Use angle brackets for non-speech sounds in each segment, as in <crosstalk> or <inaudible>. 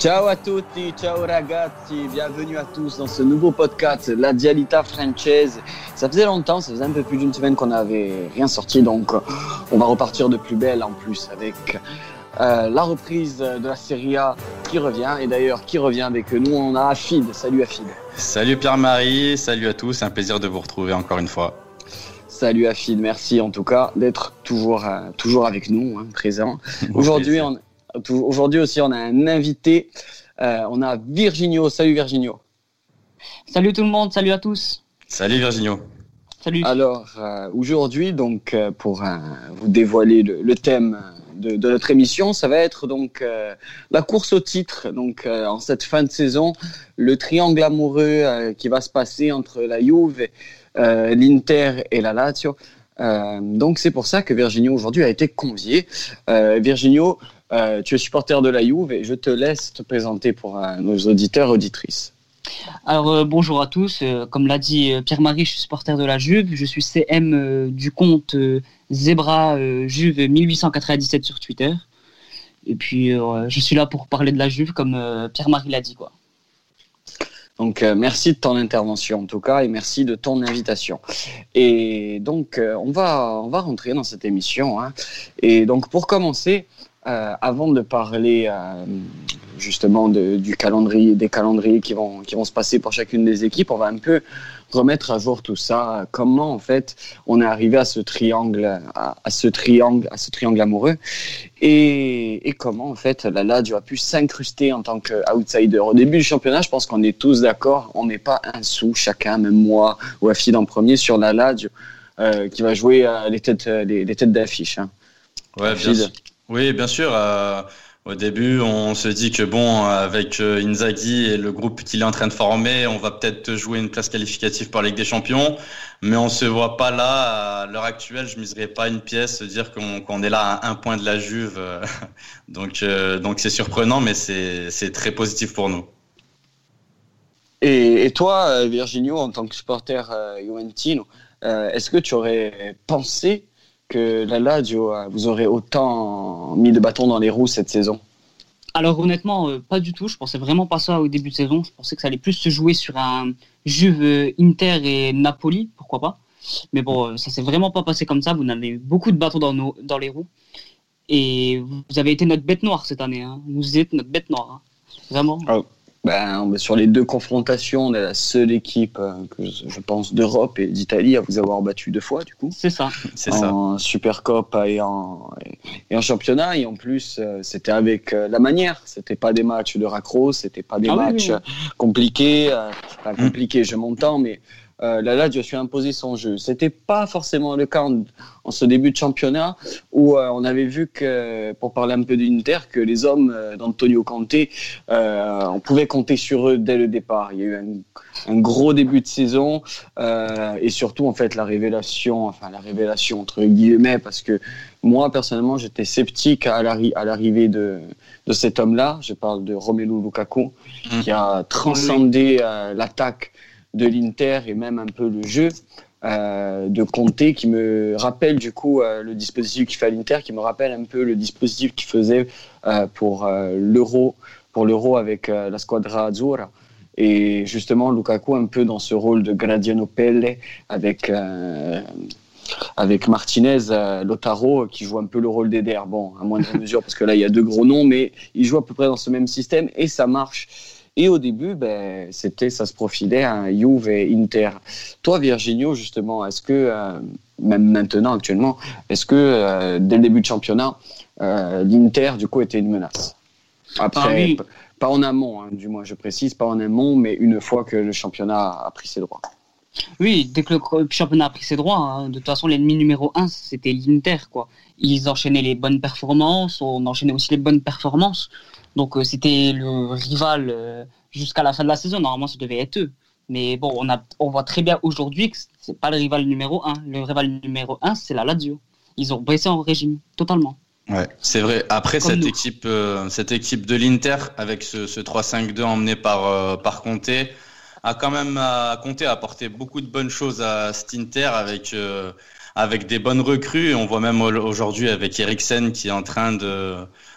Ciao à tutti, ciao ragazzi, bienvenue à tous dans ce nouveau podcast, La Dialita Française. Ça faisait longtemps, ça faisait un peu plus d'une semaine qu'on n'avait rien sorti, donc on va repartir de plus belle en plus avec euh, la reprise de la Serie A qui revient. Et d'ailleurs, qui revient avec nous On a Afid. Salut Afid. Salut Pierre-Marie, salut à tous, un plaisir de vous retrouver encore une fois. Salut Afid, merci en tout cas d'être toujours, euh, toujours avec nous, hein, présent. <laughs> Aujourd'hui, on, Aujourd'hui aussi, on a un invité. Euh, on a Virginio. Salut Virginio. Salut tout le monde. Salut à tous. Salut Virginio. Salut. Alors euh, aujourd'hui, donc euh, pour vous dévoiler le, thème de, notre émission, ça va être donc la course au titre. Donc en cette fin de saison, le triangle amoureux qui va se passer entre la Juve, l'Inter et la Lazio. donc c'est pour ça que Virginio aujourd'hui a été convié. Virginio, euh, tu es supporter de la Juve et je te laisse te présenter pour euh, nos auditeurs et auditrices. Alors euh, bonjour à tous, comme l'a dit Pierre-Marie, je suis supporter de la Juve, je suis CM du compte Zebra Juve 1897 sur Twitter. Et puis je suis là pour parler de la Juve comme Pierre-Marie l'a dit quoi. Donc merci de ton intervention en tout cas et merci de ton invitation. Et donc on va on va rentrer dans cette émission. Hein. Et donc pour commencer, euh, avant de parler euh, justement du calendrier, des calendriers qui vont, qui vont se passer pour chacune des équipes, on va un peu remettre à jour tout ça. Comment en fait on est arrivé à ce triangle, à, ce triangle, à ce triangle amoureux, et, et comment en fait la Lazio a pu s'incruster en tant qu'outsider. Au début du championnat, je pense qu'on est tous d'accord, on n'est pas un sou chacun, même moi ou Afid en premier sur la Lazio euh, qui va jouer les têtes, les, têtes d'affiche. Hein. Ouais, bien sûr. Oui, bien sûr. Euh, au début, on se dit que bon, avec euh, Inzaghi et le groupe qu'il est en train de former, on va peut-être jouer une place qualificative pour la Ligue des Champions, mais on se voit pas là. À l'heure actuelle, je miserais pas une pièce dire qu'on est là à un point de la Juve. <laughs> donc, euh, donc c'est surprenant, mais c'est très positif pour nous. Et, toi, Virginio, en tant que supporter Juventino, est-ce que tu aurais pensé que la Lazio euh, vous aurez autant mis de bâtons dans les roues cette saison alors honnêtement, euh, pas du tout. Je pensais vraiment pas ça au début de saison. Je pensais que ça allait plus se jouer sur un Juve, euh, Inter et Napoli, pourquoi pas? Mais bon, ça s'est vraiment pas passé comme ça. Vous avez eu beaucoup de bâtons dans, nos, dans les roues. Et vous avez été notre bête noire cette année. Hein. Vous êtes notre bête noire. Hein. Vraiment. Ah, ben, sur les deux confrontations, on est la seule équipe euh, que je pense d'Europe et d'Italie à vous avoir battu deux fois, du coup. C'est ça. C'est ça. En Supercop et en, et en championnat. Et en plus, euh, c'était avec euh, la manière. C'était pas des matchs de raccro, c'était pas des ah matchs compliqués. Enfin, compliqués, je m'entends, mais euh, la Lazio a su imposer son jeu. C'était pas forcément le cas en, ce début de championnat où euh, on avait vu que, pour parler un peu d'Inter, que les hommes euh, d'Antonio Conte, euh, on pouvait compter sur eux dès le départ. Il y a eu un, un gros début de saison et surtout en fait la révélation, enfin la révélation entre guillemets, parce que moi personnellement j'étais sceptique à l'arrivée de, de cet homme-là. Je parle de Romelu Lukaku mmh. qui a transcendé l'attaque de l'Inter et même un peu le jeu euh, de Conte qui me rappelle du coup euh, le dispositif qu'il fait à l'Inter, qui me rappelle un peu le dispositif qu'il faisait euh, pour l'Euro, l'Euro avec la squadra Azzurra. Et justement, Lukaku un peu dans ce rôle de Gradiano Pelle avec avec Martinez, Lotaro, qui joue un peu le rôle d'Eder. Bon, à moindre <laughs> mesure, parce que là, il y a deux gros noms, mais il joue à peu près dans ce même système et ça marche. Et au début, ben, c'était, ça se profilait à Juve et Inter. Toi, Virginio, justement, est-ce que, euh, même maintenant, actuellement, est-ce que euh, dès le début de championnat, euh, l'Inter, du coup, était une menace? Après, ah pas en amont, hein, du moins, je précise, pas en amont, mais une fois que le championnat a pris ses droits. Oui, dès que le championnat a pris ses droits, hein, de toute façon, l'ennemi numéro un, c'était l'Inter. Quoi. Ils enchaînaient les bonnes performances, on enchaînait aussi les bonnes performances. Donc euh, c'était le rival euh, jusqu'à la fin de la saison. Normalement, ça devait être eux. Mais bon, on, a, on voit très bien aujourd'hui que c'est pas le rival numéro un. Le rival numéro un, c'est la Lazio. Ils ont baissé en régime totalement. Ouais, c'est vrai. Après cette équipe, euh, cette équipe de l'Inter avec ce, ce 3-5-2 emmené par par Conte a quand même à Conte a apporté beaucoup de bonnes choses à cet Inter avec avec des bonnes recrues. On voit même aujourd'hui avec Eriksen qui est en train de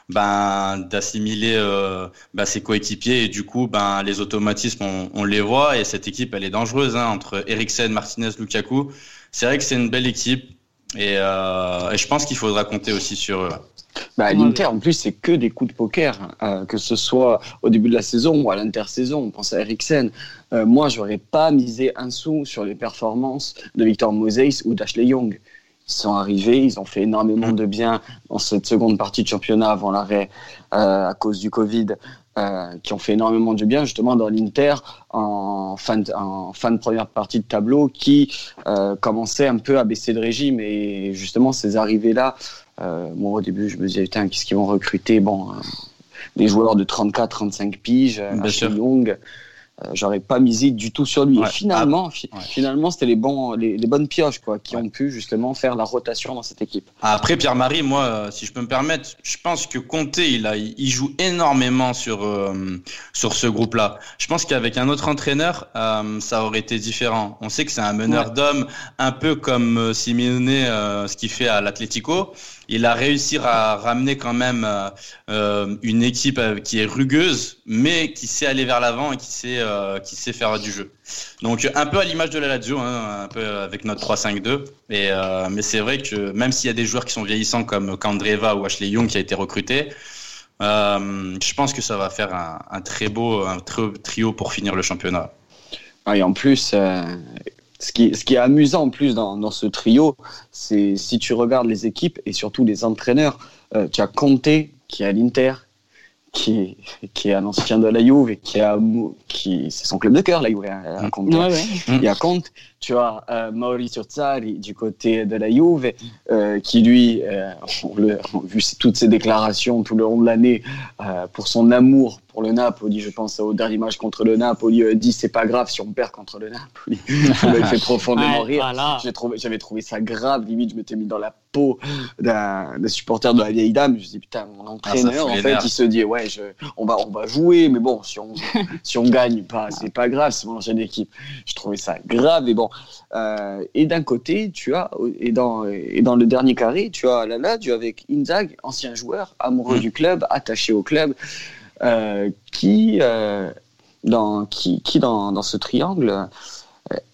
ben, d'assimiler euh, ben, ses coéquipiers et du coup ben, les automatismes on, les voit et cette équipe elle est dangereuse hein, entre Eriksen, Martinez, Lukaku. C'est vrai que c'est une belle équipe et, euh, et je pense qu'il faudra compter aussi sur eux. Bah, L'Inter, en plus, c'est que des coups de poker, euh, que ce soit au début de la saison ou à l'intersaison. On pense à Eriksen. Euh, moi, j'aurais pas misé un sou sur les performances de Victor Moses ou d'Ashley Young. Ils sont arrivés, ils ont fait énormément de bien dans cette seconde partie de championnat avant l'arrêt euh, à cause du Covid, euh, qui ont fait énormément de bien justement dans l'Inter en fin, de, en fin de première partie de tableau qui commençait un peu à baisser de régime et justement ces arrivées-là moi, au début, je me disais, putain, qu'est-ce qu'ils vont recruter? Bon, euh, des joueurs de 34, 35 piges, Ashley Young. Euh, j'aurais pas misé du tout sur lui. Et finalement, ah, finalement, c'était les bons, les, bonnes pioches quoi, qui ont pu justement faire la rotation dans cette équipe. Après Pierre-Marie, moi, si je peux me permettre, je pense que Conte, il a, il joue énormément sur sur ce groupe-là. Je pense qu'avec un autre entraîneur, ça aurait été différent. On sait que c'est un meneur d'hommes, un peu comme Simeone, ce qu'il fait à l'Atlético il a réussi à ramener quand même euh, euh, une équipe euh, qui est rugueuse, mais qui sait aller vers l'avant et qui sait, faire du jeu. Donc un peu à l'image de la Lazio, hein, un peu avec notre 3-5-2. Et, mais c'est vrai que même s'il y a des joueurs qui sont vieillissants comme Kandreva ou Ashley Young qui a été recruté, je pense que ça va faire un, très beau trio pour finir le championnat. et en plus, ce qui, est amusant en plus dans, ce trio, c'est si tu regardes les équipes et surtout les entraîneurs, euh, tu as Conte qui est à l'Inter, qui est, qui est un ancien de la Juve et qui a qui c'est son club de cœur la Juve hein, Conte. Il y a Conte, tu as euh, Mauricio Sarri du côté de la Juve euh, qui lui on le, vu toutes ses déclarations tout le long de l'année pour son amour pour le Napoli, je pense au dernier match contre le Napoli, euh, dit c'est pas grave si on perd contre le Napoli. <laughs> ça m'a fait profondément rire. J'avais trouvé, ça grave, limite je m'étais mis dans la peau d'un supporter de la vieille dame. Je me dis putain, mon entraîneur, en fait, il se dit ouais, je, on, va, on va jouer, mais bon, si on, <laughs> si on gagne pas, c'est pas grave, c'est mon ancienne équipe. Je trouvais ça grave, et bon. Euh, et d'un côté, tu as, et dans, et dans le dernier carré, tu as la tu avec Inzag, ancien joueur, amoureux mm. du club, attaché au club. Euh, qui, euh, dans, qui, qui dans, dans, ce triangle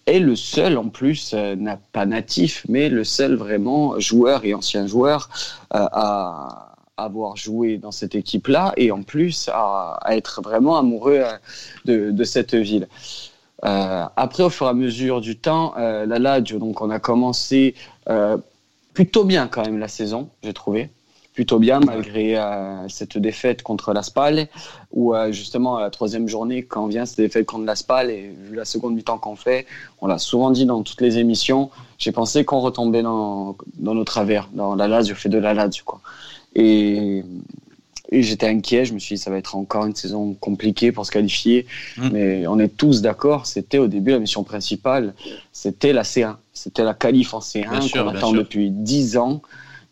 est le seul en plus, n'a pas natif, mais le seul vraiment joueur et ancien joueur à avoir joué dans cette équipe-là et en plus à, être vraiment amoureux de, de cette ville. Euh, après, au fur et à mesure du temps, euh, la Lazio, donc on a commencé euh, plutôt bien quand même la saison, j'ai trouvé. Plutôt bien malgré cette défaite contre la Spal où justement à la troisième journée quand vient cette défaite contre la Spal et vu la seconde mi-temps qu'on fait on l'a souvent dit dans toutes les émissions j'ai pensé qu'on retombait dans, dans nos travers dans la Lazio fait de la Lazio quoi. Et, et j'étais inquiet je me suis dit ça va être encore une saison compliquée pour se qualifier mmh. mais on est tous d'accord c'était au début la mission principale c'était la C1 c'était la qualif en C1 qu'on attend depuis 10 ans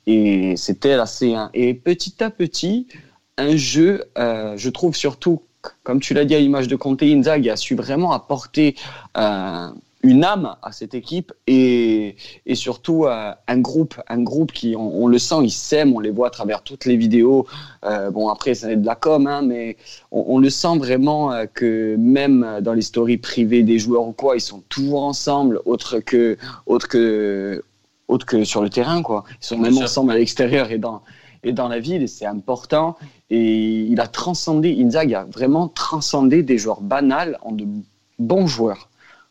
et c'était la C1. Et petit à petit, un jeu, euh, je trouve surtout, comme tu l'as dit à l'image de Conte, Inzaghi a su vraiment apporter euh, une âme à cette équipe et, et surtout euh, un groupe, un groupe qui, on, le sent, ils s'aiment, on les voit à travers toutes les vidéos. bon, après, ça de la com, hein, mais on, on, le sent vraiment que même dans les stories privées des joueurs ou quoi, ils sont toujours ensemble, autre que, autre que, autre que sur le terrain, quoi. Ils sont même ensemble à l'extérieur et dans, et dans la ville, et c'est important. Et il a transcendé, Inzaghi a vraiment transcendé des joueurs banals en de bons joueurs.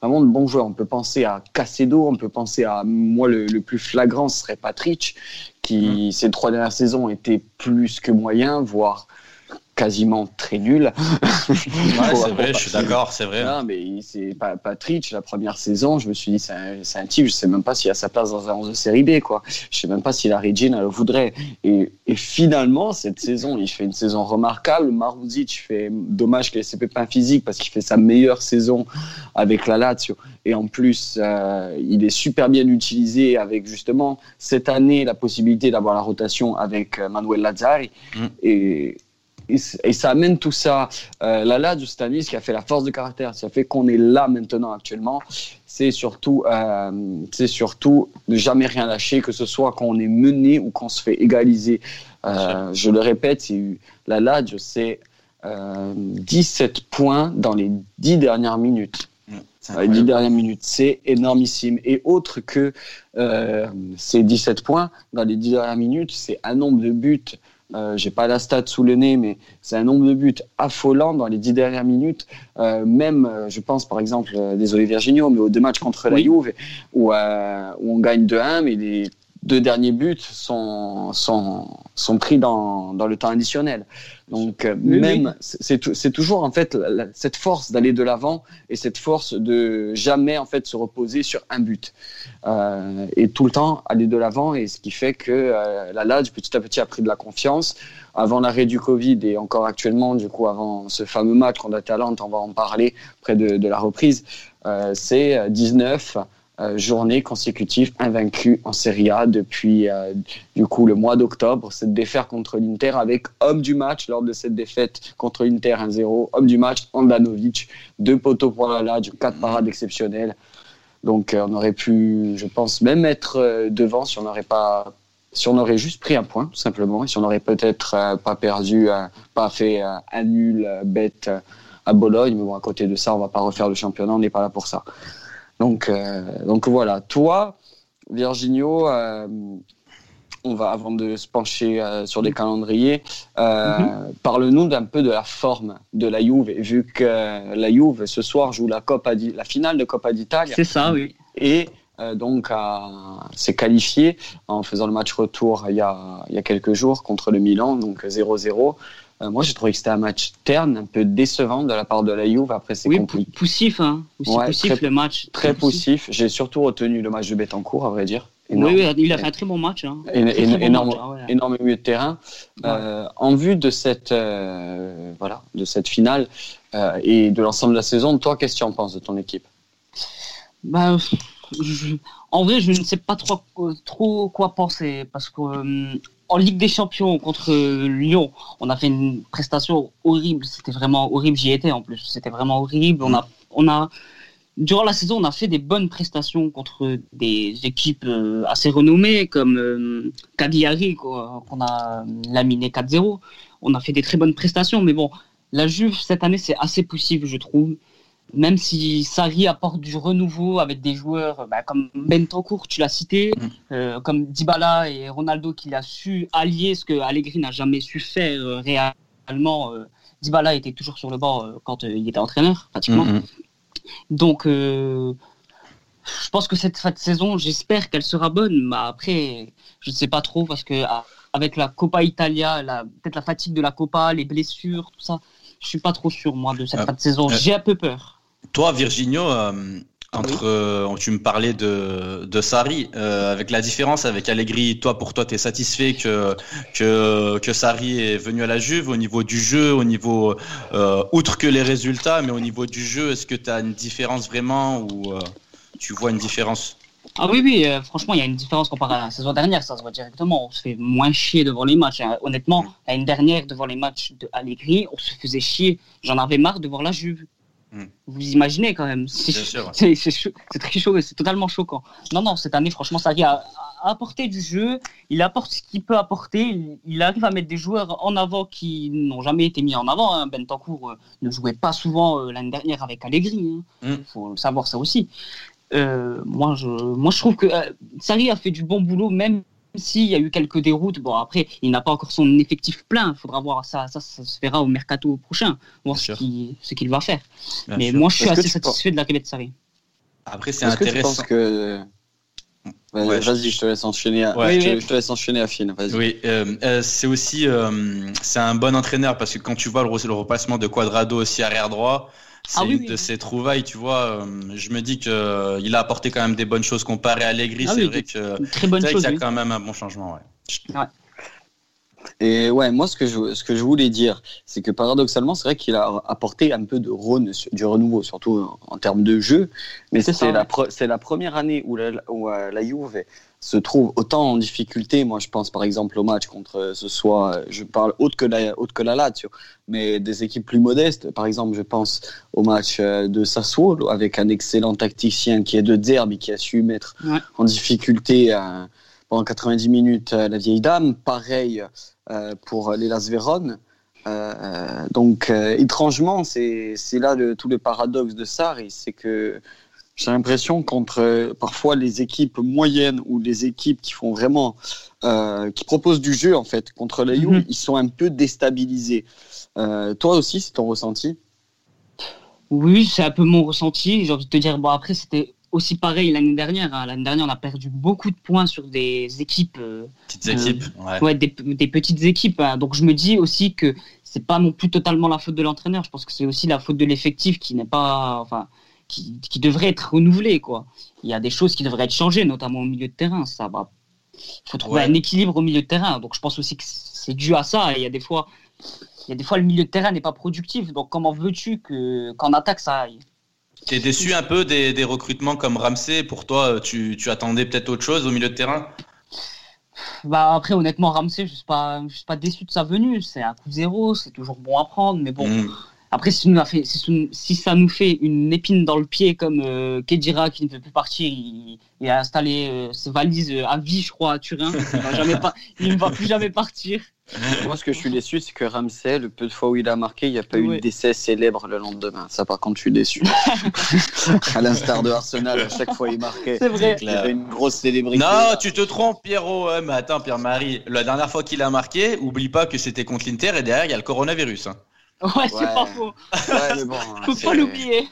Vraiment de bons joueurs. On peut penser à Casedo, on peut penser à, moi, le, plus flagrant, ce serait Patrick, qui, mm. ces trois dernières saisons, était plus que moyen, voire quasiment très nul. <laughs> Ouais, c'est vrai, je suis d'accord, c'est vrai. Non, mais c'est pas Patrick, la première saison, je me suis dit, c'est un, un, type, je sais même pas s'il a sa place dans un 11 de série B, quoi. Je sais même pas si la Regina le voudrait. Et, et, finalement, cette saison, il fait une saison remarquable. Maruzic fait, dommage qu'il ait ses pépins physiques parce qu'il fait sa meilleure saison avec la Lazio. Et en plus, euh, il est super bien utilisé avec justement cette année la possibilité d'avoir la rotation avec euh, Manuel Lazzari. Mm. Et, et, ça amène tout ça. Euh, la Lazio, c'est un qui a fait la force de caractère. Ça fait qu'on est là maintenant actuellement. C'est surtout, euh, c'est surtout ne jamais rien lâcher, que ce soit quand on est mené ou qu'on se fait égaliser. Euh, je le répète, la Lazio, c'est 17 points dans les 10 dernières minutes. Les 10 dernières minutes, c'est énormissime. Et autre que ces 17 points dans les 10 dernières minutes, c'est un nombre de buts euh, j'ai pas la stat sous le nez, mais c'est un nombre de buts affolant dans les dix dernières minutes. Euh, même, euh, je pense par exemple, désolé Virginio, mais aux deux matchs contre la Juve, où, où on gagne 2-1, mais les deux derniers buts sont, sont, sont pris dans, dans le temps additionnel. Donc euh, même c'est toujours en fait cette force d'aller de l'avant et cette force de jamais en fait se reposer sur un but. Euh, et tout le temps aller de l'avant et ce qui fait que euh, la Lazio petit à petit a pris de la confiance avant l'arrêt du Covid et encore actuellement du coup avant ce fameux match contre Atalanta on va en parler près de, de la reprise euh, c'est 19 euh, journée consécutive invaincue en Serie A depuis euh, du coup le mois d'octobre. Cette défaite contre l'Inter avec homme du match lors de cette défaite contre l'Inter 1-0. Homme du match, Andanovic. Deux poteaux pour la Lazio, quatre parades exceptionnelles. Donc euh, on aurait pu, je pense, même être devant si on n'aurait pas si on aurait juste pris un point, tout simplement, et si on n'aurait peut-être pas perdu, pas fait un nul bête à Bologne, mais bon, à côté de ça, on va pas refaire le championnat, on n'est pas là pour ça. Donc, euh, donc voilà. Toi, Virginio, euh, on va avant de se pencher euh, sur les calendriers, mhm. parle-nous d'un peu de la forme de la Juve, vu que la Juve ce soir joue la Coppa la finale de Coppa d'Italie. C'est ça, oui. Et donc s'est qualifié en faisant le match retour il y a, il y a quelques jours contre le Milan, donc 0-0. Euh, moi, j'ai trouvé que c'était un match terne, un peu décevant de la part de la Juve. Après, c'est oui, poussif, hein. Aussi poussif le match. Très, poussif. J'ai surtout retenu le match de Betancourt, à vrai dire. Oui, oui, il a fait un très bon match. Hein. énorme, énorme milieu de terrain. Euh, en vue de cette, euh, voilà, de cette finale et de l'ensemble de la saison, toi, qu'est-ce que tu en penses de ton équipe? Bah, En vrai, je ne sais pas trop, trop quoi penser parce que en Ligue des Champions contre Lyon, on a fait une prestation horrible. C'était vraiment horrible. J'y étais en plus. C'était vraiment horrible. On a, on a, durant la saison, on a fait des bonnes prestations contre des équipes euh, assez renommées comme euh, Cagliari, qu'on a laminé 4-0. On a fait des très bonnes prestations. Mais bon, la Juve, cette année, c'est assez poussif, je trouve même si Sarri apporte du renouveau avec des joueurs bah, comme Bentancourt, tu l'as cité, mm. euh, comme Dybala et Ronaldo qui a su allier ce que Allegri n'a jamais su faire euh, réellement. Euh, Dybala était toujours sur le banc quand il était entraîneur, pratiquement. Mm, mm. Donc, je pense que cette fin de saison, j'espère qu'elle sera bonne, mais après, je ne sais pas trop parce que ah, avec la Coppa Italia, peut-être la fatigue de la Coppa, les blessures, tout ça, je suis pas trop sûr moi de cette fin de saison. J'ai un peu peur. Toi, Virginio, euh, entre, euh, tu me parlais de, de Sarri, euh, avec la différence avec Allegri, toi, pour toi, tu es satisfait que, que, que Sarri est venu à la Juve au niveau du jeu, au niveau, outre que les résultats, mais au niveau du jeu, est-ce que tu as une différence vraiment ou tu vois une différence? Ah oui, oui, franchement, il y a une différence comparé à la saison dernière, ça se voit directement. On se fait moins chier devant les matchs. Hein. Honnêtement, l'année dernière, devant les matchs de Allegri, on se faisait chier. J'en avais marre de voir la Juve. Hmm. Vous imaginez quand même. <laughs> C'est très chaud, c'est totalement choquant. Non, non, cette année, franchement, ça a, à apporter du jeu. Il apporte ce qu'il peut apporter. Il, arrive à mettre des joueurs en avant qui n'ont jamais été mis en avant. Hein. Bentancourt euh, ne jouait pas souvent euh, l'année dernière avec Allegri. Il hein. hmm. faut savoir ça aussi. Euh, moi, je, moi, je trouve que Sarri a fait du bon boulot, même s'il y a eu quelques déroutes, bon après, il n'a pas encore son effectif plein. Il faudra voir ça, ça, ça se verra au mercato prochain, voir ce qu'il, va faire. Mais moi, je suis assez satisfait de l'arrivée de Sarri. Après, c'est intéressant. Que Vas-y, je te laisse enchaîner. À... je, te laisse enchaîner à Finn. Oui, euh, euh, c'est aussi euh, c'est un bon entraîneur parce que quand tu vois le, le repassement de Quadrado aussi arrière droit, c'est ah une de ses trouvailles, tu vois. je me dis que il a apporté quand même des bonnes choses comparé à Allegri. Ah c'est vrai que très bonne chose, qu'il y a quand même un bon changement. Ouais. Et ouais, moi, ce que je, ce que je voulais dire, c'est que paradoxalement, c'est vrai qu'il a apporté un peu de du renouveau, surtout en termes de jeu. Mais c'est la, c'est la première année où la, où euh, la Juve se trouve autant en difficulté. Moi, je pense par exemple au match contre ce soit, je parle autre que la, autre que la Lazio, mais des équipes plus modestes. Par exemple, je pense au match euh, de Sassuolo avec un excellent tacticien qui est de Zerbi qui a su mettre en difficulté euh, pendant 90 minutes la vieille dame. Pareil euh, pour l'Elas Vérone. Euh, donc, euh, étrangement, c'est là le, tout le paradoxe de Sarri, c'est que j'ai l'impression qu'entre parfois les équipes moyennes ou les équipes qui font vraiment, qui proposent du jeu en fait contre Juve, mhm. ils sont un peu déstabilisés. toi aussi, c'est ton ressenti? Oui, c'est un peu mon ressenti. J'ai envie de te dire, bon après c'était aussi pareil l'année dernière. Hein. L'année dernière, on a perdu beaucoup de points sur des équipes. Euh, petites équipes, euh, ouais. des, petites équipes. Hein. Donc je me dis aussi que c'est pas non plus totalement la faute de l'entraîneur. Je pense que c'est aussi la faute de l'effectif qui n'est pas, enfin, qui, qui, devrait être renouvelé. Quoi. Il y a des choses qui devraient être changées, notamment au milieu de terrain. Ça va. Il faut trouver un équilibre au milieu de terrain. Donc je pense aussi que c'est dû à ça. Et il y a des fois, il y a des fois le milieu de terrain n'est pas productif. Donc comment veux-tu que qu'en attaque ça aille? T'es déçu un peu des, recrutements comme Ramsey. Pour toi, tu, attendais peut-être autre chose au milieu de terrain? Bah après honnêtement Ramsey je suis pas je suis pas déçu de sa venue. C'est un coup zéro c'est toujours bon à prendre mais bon. Mm. Après si, nous fait, si, ça nous fait une épine dans le pied comme euh, Kedira qui ne veut plus partir il, a installé euh, ses valises euh, à vie je crois à Turin il, <laughs> ne va plus jamais partir moi, ce que je suis déçu, c'est que Ramsey, le peu de fois où il a marqué, il n'y a pas eu de décès célèbre le lendemain. Ça, par contre, je suis déçu. <laughs> à l'instar de Arsenal, à chaque fois il marquait, c'est vrai. il y avait une grosse célébrité. Non, tu te trompes, Pierrot. mais attends, Pierre-Marie, la dernière fois qu'il a marqué, oublie pas que c'était contre l'Inter et derrière, il y a le coronavirus. Hein. Ouais, c'est pas faux. Ouais, mais bon, Faut pas l'oublier.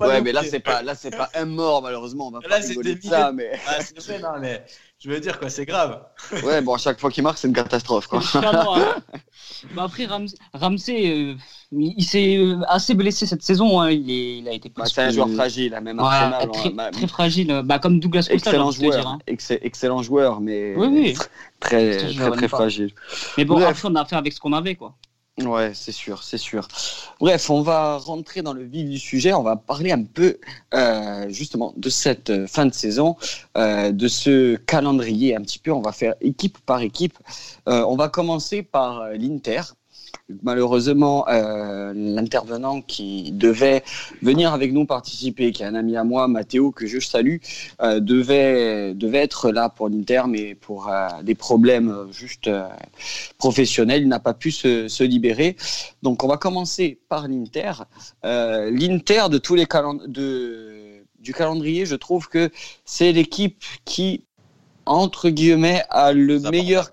Ouais, mais là, c'est pas, là, c'est pas un mort, malheureusement. On va là, c'est des ça, mais. Ah, non, mais je veux dire, quoi, c'est grave. <laughs> Ouais, bon, à chaque fois qu'il marque, c'est une catastrophe, quoi. Hein. <laughs> bah après, Ramsey, euh, il s'est euh, assez blessé cette saison. Hein. Il, est, il, a été bah, C'est un joueur fragile, hein, même Arsenal. Très, hein. très, fragile, bah, comme Douglas Costa. Excellent joueur, excellent joueur, mais oui, oui. très, très, très, fragile. Mais bon, après, on a fait avec ce qu'on avait, quoi. Ouais, c'est sûr, c'est sûr. Bref, on va rentrer dans le vif du sujet. On va parler un peu euh, justement de cette euh, fin de saison, euh, de ce calendrier un petit peu. On va faire équipe par équipe. on va commencer par l'Inter malheureusement, euh, l'intervenant qui devait venir avec nous participer, qui est un ami à moi, Mathéo, que je salue, euh, devait, devait être là pour l'Inter, mais pour euh, des problèmes juste professionnels, il n'a pas pu se, se, libérer. Donc, on va commencer par l'Inter. L'Inter de tous les de, du calendrier, je trouve que c'est l'équipe qui, entre guillemets, a le meilleur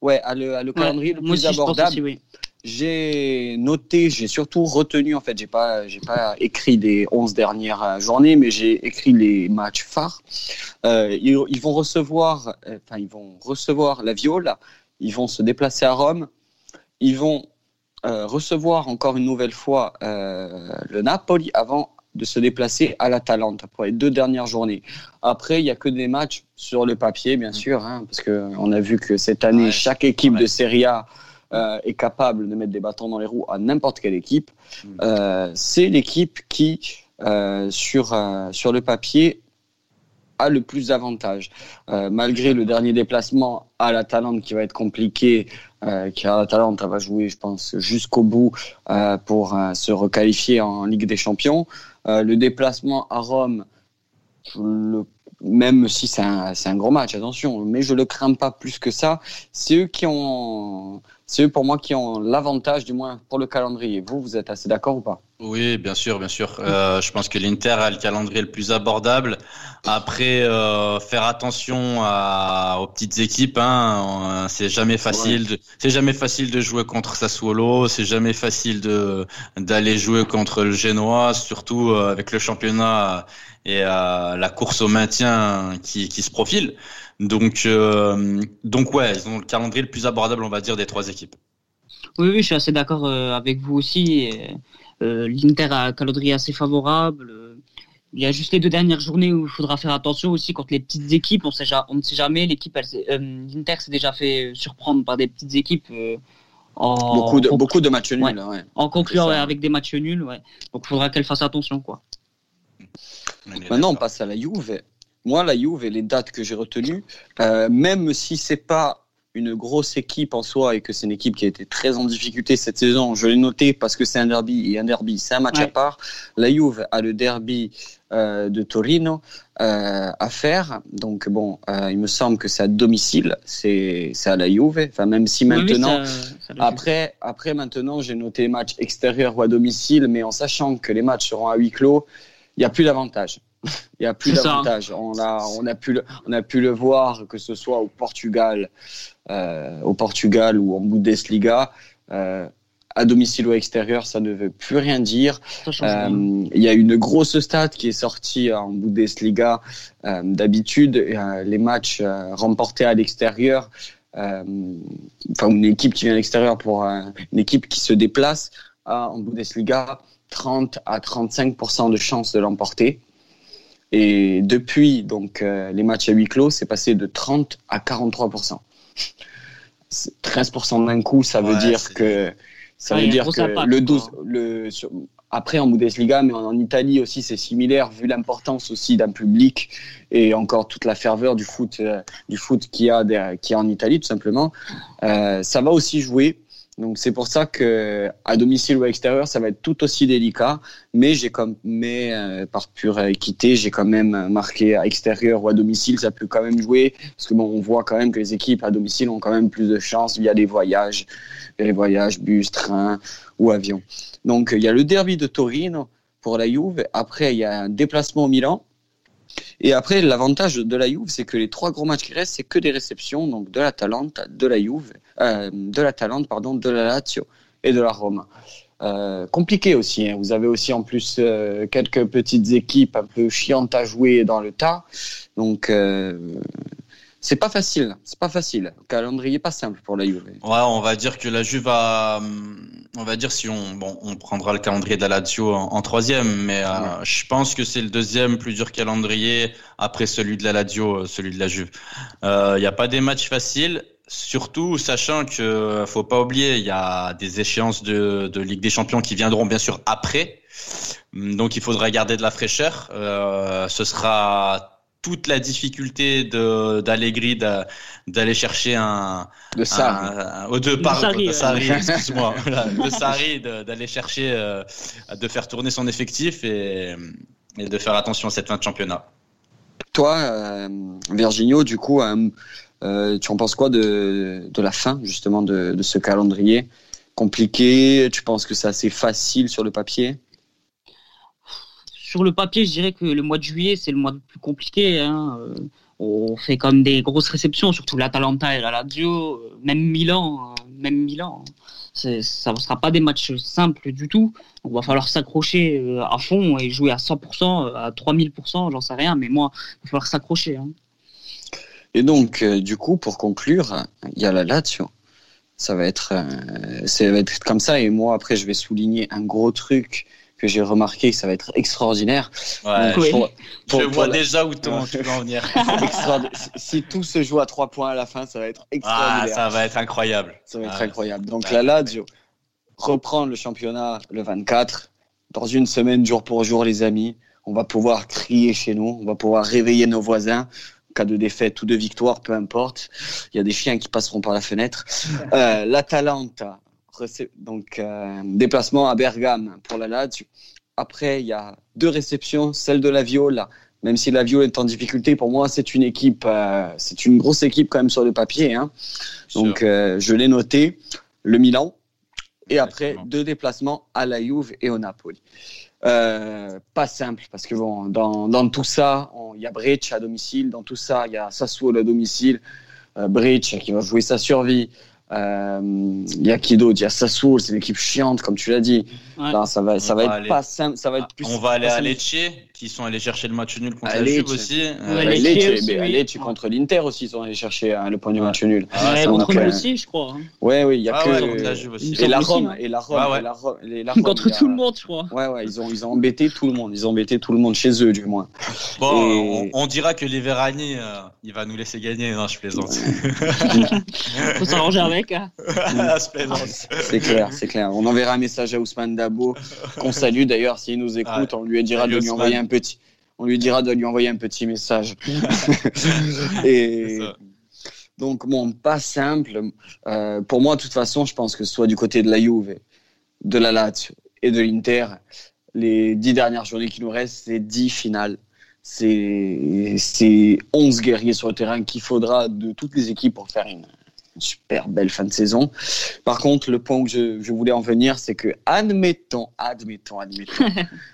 ouais, a le, a le calendrier le plus abordable. oui j'ai noté, j'ai surtout retenu, en fait, j'ai pas, j'ai pas écrit les 11 dernières euh, journées, mais j'ai écrit les matchs phares. Euh, ils, vont recevoir, euh, enfin, ils vont recevoir la Viola, ils vont se déplacer à Rome, ils vont euh, recevoir encore une nouvelle fois euh, le Napoli avant de se déplacer à l'Atalanta pour les deux dernières journées. Après, il y a que des matchs sur le papier, bien sûr, hein, parce que on a vu que cette année, chaque équipe de Serie A euh, est capable de mettre des bâtons dans les roues à n'importe quelle équipe, mm. euh, c'est l'équipe qui, euh, sur, sur le papier, a le plus d'avantages. malgré le dernier déplacement à la Talente qui va être compliqué, car la Talente va jouer, je pense, jusqu'au bout pour se requalifier en Ligue des Champions. le déplacement à Rome, le même si c'est un, un, gros match, attention, mais je le crains pas plus que ça. C'est eux qui ont, c'est eux pour moi qui ont l'avantage, du moins pour le calendrier. Vous, vous êtes assez d'accord ou pas? Oui, bien sûr, bien sûr. Euh, je pense que l'Inter a le calendrier le plus abordable. Après, euh, faire attention à, aux petites équipes. Hein, c'est jamais facile. De, c'est jamais facile de jouer contre Sassuolo. C'est jamais facile de d'aller jouer contre le Genoa, surtout euh, avec le championnat et euh, la course au maintien qui, qui se profile. Donc, euh, donc ouais, ils ont le calendrier le plus abordable, on va dire, des trois équipes. Oui, oui, je suis assez d'accord euh, avec vous aussi. Euh, L'Inter a un calendrier assez favorable. Il y a juste les deux dernières journées où il faudra faire attention aussi contre les petites équipes. On, sait, on ne sait jamais. L'équipe, euh, l'Inter s'est déjà fait surprendre par des petites équipes. Euh, en, beaucoup, de, beaucoup de matchs nuls. En concluant avec des matchs nuls. Ouais. Donc il faudra qu'elle fasse attention. Quoi. Maintenant, on passe à la Juve. Moi, la Juve et les dates que j'ai retenues, euh, même si c'est pas une grosse équipe en soi et que c'est une équipe qui a été très en difficulté cette saison. Je l'ai noté parce que c'est un derby et un derby, c'est un match à part. La Juve a le derby euh, de Torino euh, à faire. Donc bon, euh, il me semble que c'est à domicile, c'est à la Juve. Enfin même si maintenant, après après maintenant j'ai noté les matchs extérieurs ou à domicile, mais en sachant que les matchs seront à huis clos, il n'y a plus d'avantage. <laughs> Il n'y a plus d'avantage. On a, on, a pu le, on a pu le voir, que ce soit au Portugal, euh, au Portugal ou en Bundesliga. Euh, à domicile ou à extérieur, ça ne veut plus rien dire. Euh, il y a une grosse stat qui est sortie en Bundesliga. Euh, D'habitude, euh, les matchs remportés à l'extérieur, enfin une équipe qui vient à l'extérieur pour une équipe qui se déplace en Bundesliga 30 à 35% de chances de l'emporter. Et depuis donc les matchs à huis clos, c'est passé de 30 à 43% 13% d'un coup, ça veut dire que ça veut dire que le 12, le, après en Bundesliga, mais en, Italie aussi, c'est similaire vu l'importance aussi d'un public et encore toute la ferveur du foot, euh, du foot qu'il y a, qui a en Italie tout simplement. Euh, ça va aussi jouer donc c'est pour ça que à domicile ou à extérieur, ça va être tout aussi délicat. Mais j'ai comme, mais euh, par pure équité, j'ai quand même marqué à extérieur ou à domicile, ça peut quand même jouer parce que bon, on voit quand même que les équipes à domicile ont quand même plus de chances via des voyages, les voyages bus, train ou avion. Donc il y a le derby de Torino pour la Juve. Après il y a un déplacement au Milan et après, l'avantage de la Juve, c'est que les trois gros matchs qui restent, c'est que des réceptions, donc de la Talente, de la Juve, euh, de la pardon, de la Lazio et de la Roma. Euh, compliqué aussi. Hein. Vous avez aussi en plus euh, quelques petites équipes un peu chiantes à jouer dans le tas. Donc c'est pas facile, c'est pas facile. Le calendrier pas simple pour la Juve. Ouais, on va dire que la Juve a, on va dire si on, bon, on prendra le calendrier de la Lazio en, troisième, mais euh, je pense que c'est le deuxième plus dur calendrier après celui de la Lazio, euh, celui de la Juve. Il euh, n'y a pas des matchs faciles. Surtout, sachant que faut pas oublier, il y a des échéances de, de Ligue des Champions qui viendront bien sûr après. Donc, il faudra garder de la fraîcheur. Euh, ce sera toute la difficulté de d'Allegri d'aller chercher un de Sarri. par de Sarri, excuse-moi. De Sarri d'aller chercher euh, de faire tourner son effectif et, et, de faire attention à cette fin de championnat. Toi euh, Virginio du coup euh, euh, tu en penses quoi de, de la fin justement de, de ce calendrier compliqué? Tu penses que c'est assez facile sur le papier? Sur le papier, je dirais que le mois de juillet, c'est le mois le plus compliqué. Hein. Euh, on fait comme des grosses réceptions, surtout l'Atalanta et la Lazio, euh, même Milan, hein, même Milan. Ça ne sera pas des matchs simples du tout. On va falloir s'accrocher euh, à fond et jouer à 100%, à 3000%, j'en sais rien, mais moi, il va falloir s'accrocher. Hein. Et donc, du coup, pour conclure, il y a la Lazio. Ça va être, ça va être comme ça. Et moi, après, je vais souligner un gros truc que j'ai remarqué que ça va être extraordinaire. je vois déjà où tu vas en venir. <laughs> si tout se joue à trois points à la fin, ça va être extraordinaire. Ah, ça va être incroyable. Ça va être incroyable. Donc la Lazio reprend le championnat le 24. Dans une semaine, jour pour jour, les amis, on va pouvoir crier chez nous, on va pouvoir réveiller nos voisins cas de défaite ou de victoire, peu importe. Il y a des chiens qui passeront par la fenêtre. <laughs> Euh, L'Atalanta donc euh, déplacement à Bergame pour la Lazio. Après, il y a deux réceptions, celle de la Viola. Même si la Viola est en difficulté, pour moi, c'est une équipe, euh, c'est une grosse équipe quand même sur le papier. Hein. Donc, euh, je l'ai noté. Le Milan. Et après, deux déplacements à la Juve et au Napoli. pas simple parce que bon, dans, dans tout ça, il y a Breccia à domicile. Dans tout ça, il y a Sassuolo à domicile. Breccia qui va jouer sa survie. Euh, il y a qui d'autre? Il y a Sassoul, c'est une équipe chiante, comme tu l'as dit. ça va, ça va être pas simple. Ça va être plus On va aller à Lecce qui sont allés chercher le match nul contre la Juve aussi. Ouais, tu contre l'Inter aussi, ils sont allés chercher le point du match nul. Ah, contre nous aussi, je crois. Hein. Ouais, oui, il y a ah que la Juve aussi. Et la Rome, et la Rome, et la Rome, contre tout le monde, je crois. Ouais, ouais, ils ont ils ont embêté tout le monde, ils ont embêté tout le monde chez eux du moins. Bon, on, dira que l'Iverani, euh, il va nous laisser gagner. Non, je plaisante. <laughs> Faut s'arranger avec. Hein. <laughs> c'est clair, c'est clair. On enverra un message à Ousmane Dabo qu'on salue d'ailleurs s'il nous écoute, on lui dira de lui envoyer un petit on lui dira de lui envoyer un petit message. <laughs> et donc, bon, pas simple. Euh, pour moi, de toute façon, je pense que ce soit du côté de la Juve, de la Lazio et de l'Inter, les dix dernières journées qui nous restent, c'est dix finales. C'est 11 guerriers sur le terrain qu'il faudra de toutes les équipes pour faire une, super belle fin de saison. Par contre, le point que je, je voulais en venir, c'est que, admettons, admettons, admettons, <laughs>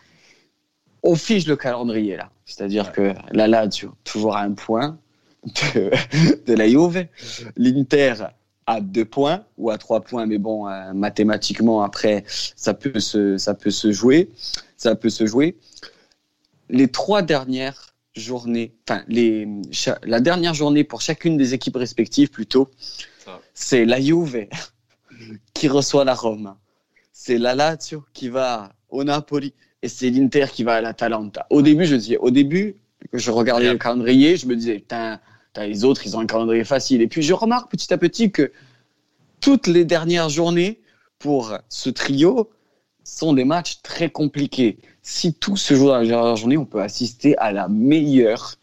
on fiche le calendrier là. C'est-à-dire que la Lazio, toujours à un point de, <laughs> de la Juve. L'Inter à deux points ou à trois points, mais bon, euh, mathématiquement, après, ça peut, se, ça peut se jouer. Ça peut se jouer. Les trois dernières journées, enfin, les, la dernière journée pour chacune des équipes respectives, plutôt, c'est la Juve <laughs> qui reçoit la Rome. C'est la Lazio qui va au Napoli et c'est l'Inter qui va à l'Atalanta. Au début, je disais, au début, je regardais le calendrier, je me disais, putain, les autres, ils ont un calendrier facile. Et puis, je remarque petit à petit que toutes les dernières journées pour ce trio sont des matchs très compliqués. Si tout se joue dans la dernière journée, on peut assister à la meilleure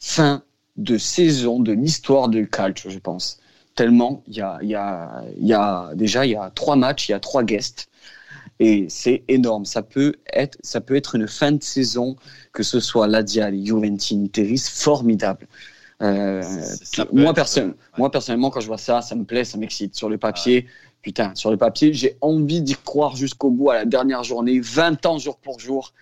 fin de saison de l'histoire du calcio, je pense. Tellement, il y a, y, a, y a déjà il y a trois matchs, il y a trois guests. Et c'est énorme. Ça peut, être, ça peut être une fin de saison, que ce soit Ladial, Juventini, Teris, formidable. Euh, moi, personne, moi, personnellement, quand je vois ça, ça me plaît, ça m'excite. Sur le papier, putain, sur le papier, j'ai envie d'y croire jusqu'au bout à la dernière journée, 20 ans jour pour jour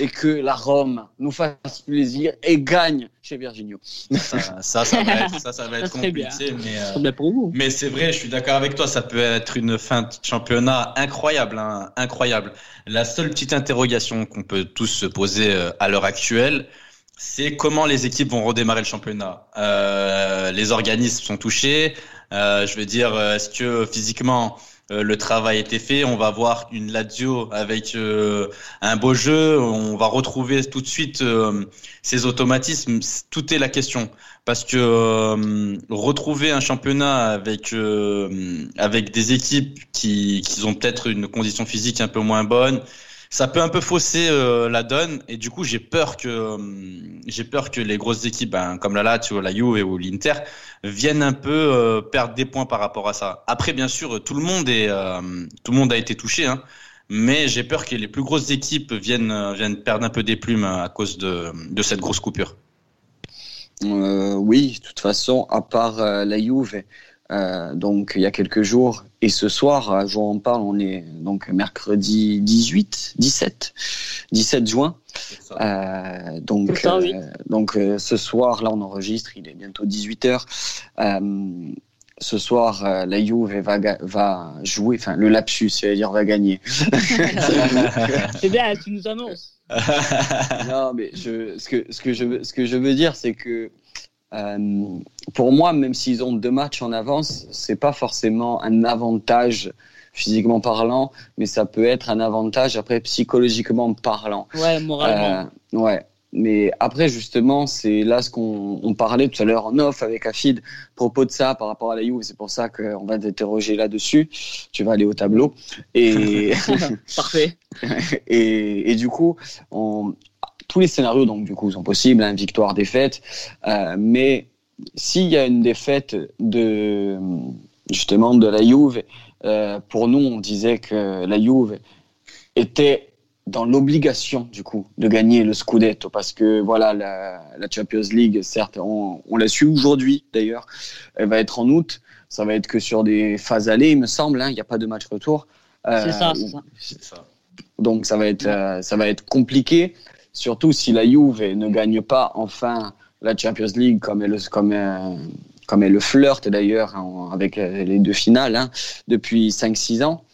et que la Rome nous fasse plaisir et gagne chez Virginio. Ça, ça, ça, va être, ça, ça va être compliqué, mais, euh, mais c'est vrai, je suis d'accord avec toi, ça peut être une fin de championnat incroyable, hein, incroyable. La seule petite interrogation qu'on peut tous se poser euh, à l'heure actuelle, c'est comment les équipes vont redémarrer le championnat. Euh, les organismes sont touchés. Euh, je veux dire, est-ce que physiquement euh, le travail été fait. On va voir une Lazio avec euh, un beau jeu. On va retrouver tout de suite euh, ces automatismes. Tout est la question parce que retrouver un championnat avec avec des équipes qui qui ont peut-être une condition physique un peu moins bonne ça peut un peu fausser euh, la donne et du coup j'ai peur que euh, j'ai peur que les grosses équipes ben, comme la Lazio, la Juve ou l'Inter viennent un peu euh, perdre des points par rapport à ça. Après bien sûr tout le monde est tout le monde a été touché hein, mais j'ai peur que les plus grosses équipes viennent viennent perdre un peu des plumes à cause de de cette grosse coupure. oui, de toute façon, à part la Juve, euh, donc il y a quelques jours. Et ce soir, à jour on parle, on est donc mercredi 18, 17, 17 juin. Euh, donc euh, donc euh, ce soir, là on enregistre, il est bientôt 18 heures. ce soir, la Juve va, va jouer, enfin le lapsus, c'est-à-dire va gagner. <laughs> c'est bien, tu nous annonces. <laughs> non, mais je, ce, que, ce, que je, ce que je veux dire, c'est que euh, pour moi, même s'ils ont deux matchs en avance, c'est pas forcément un avantage physiquement parlant, mais ça peut être un avantage après psychologiquement parlant. Ouais, moralement. Euh, ouais. Mais après, justement, c'est là ce qu'on parlait tout à l'heure en off avec Afid, propos de ça par rapport à la Juve. C'est pour ça qu'on va t'interroger là-dessus. Tu vas aller au tableau. Et... <laughs> Parfait. <laughs> et, et, du coup, on, tous les scénarios, donc, du coup, sont possibles, hein, victoire, défaite. Euh, mais s'il y a une défaite de, justement, de la Juve, euh, pour nous, on disait que la Juve était dans l'obligation, du coup, de gagner le Scudetto, parce que, voilà, la, Champions League, certes, on, l'a su aujourd'hui, d'ailleurs, elle va être en août. Ça va être que sur des phases allées, il me semble. Hein, il n'y a pas de match retour. Euh, c'est ça, c'est ça. Donc ça va être, ça va être compliqué surtout si la Juve ne gagne pas enfin la Champions League comme elle, comme, euh, comme elle le flirte d'ailleurs avec les deux finales hein, depuis 5-6 ans.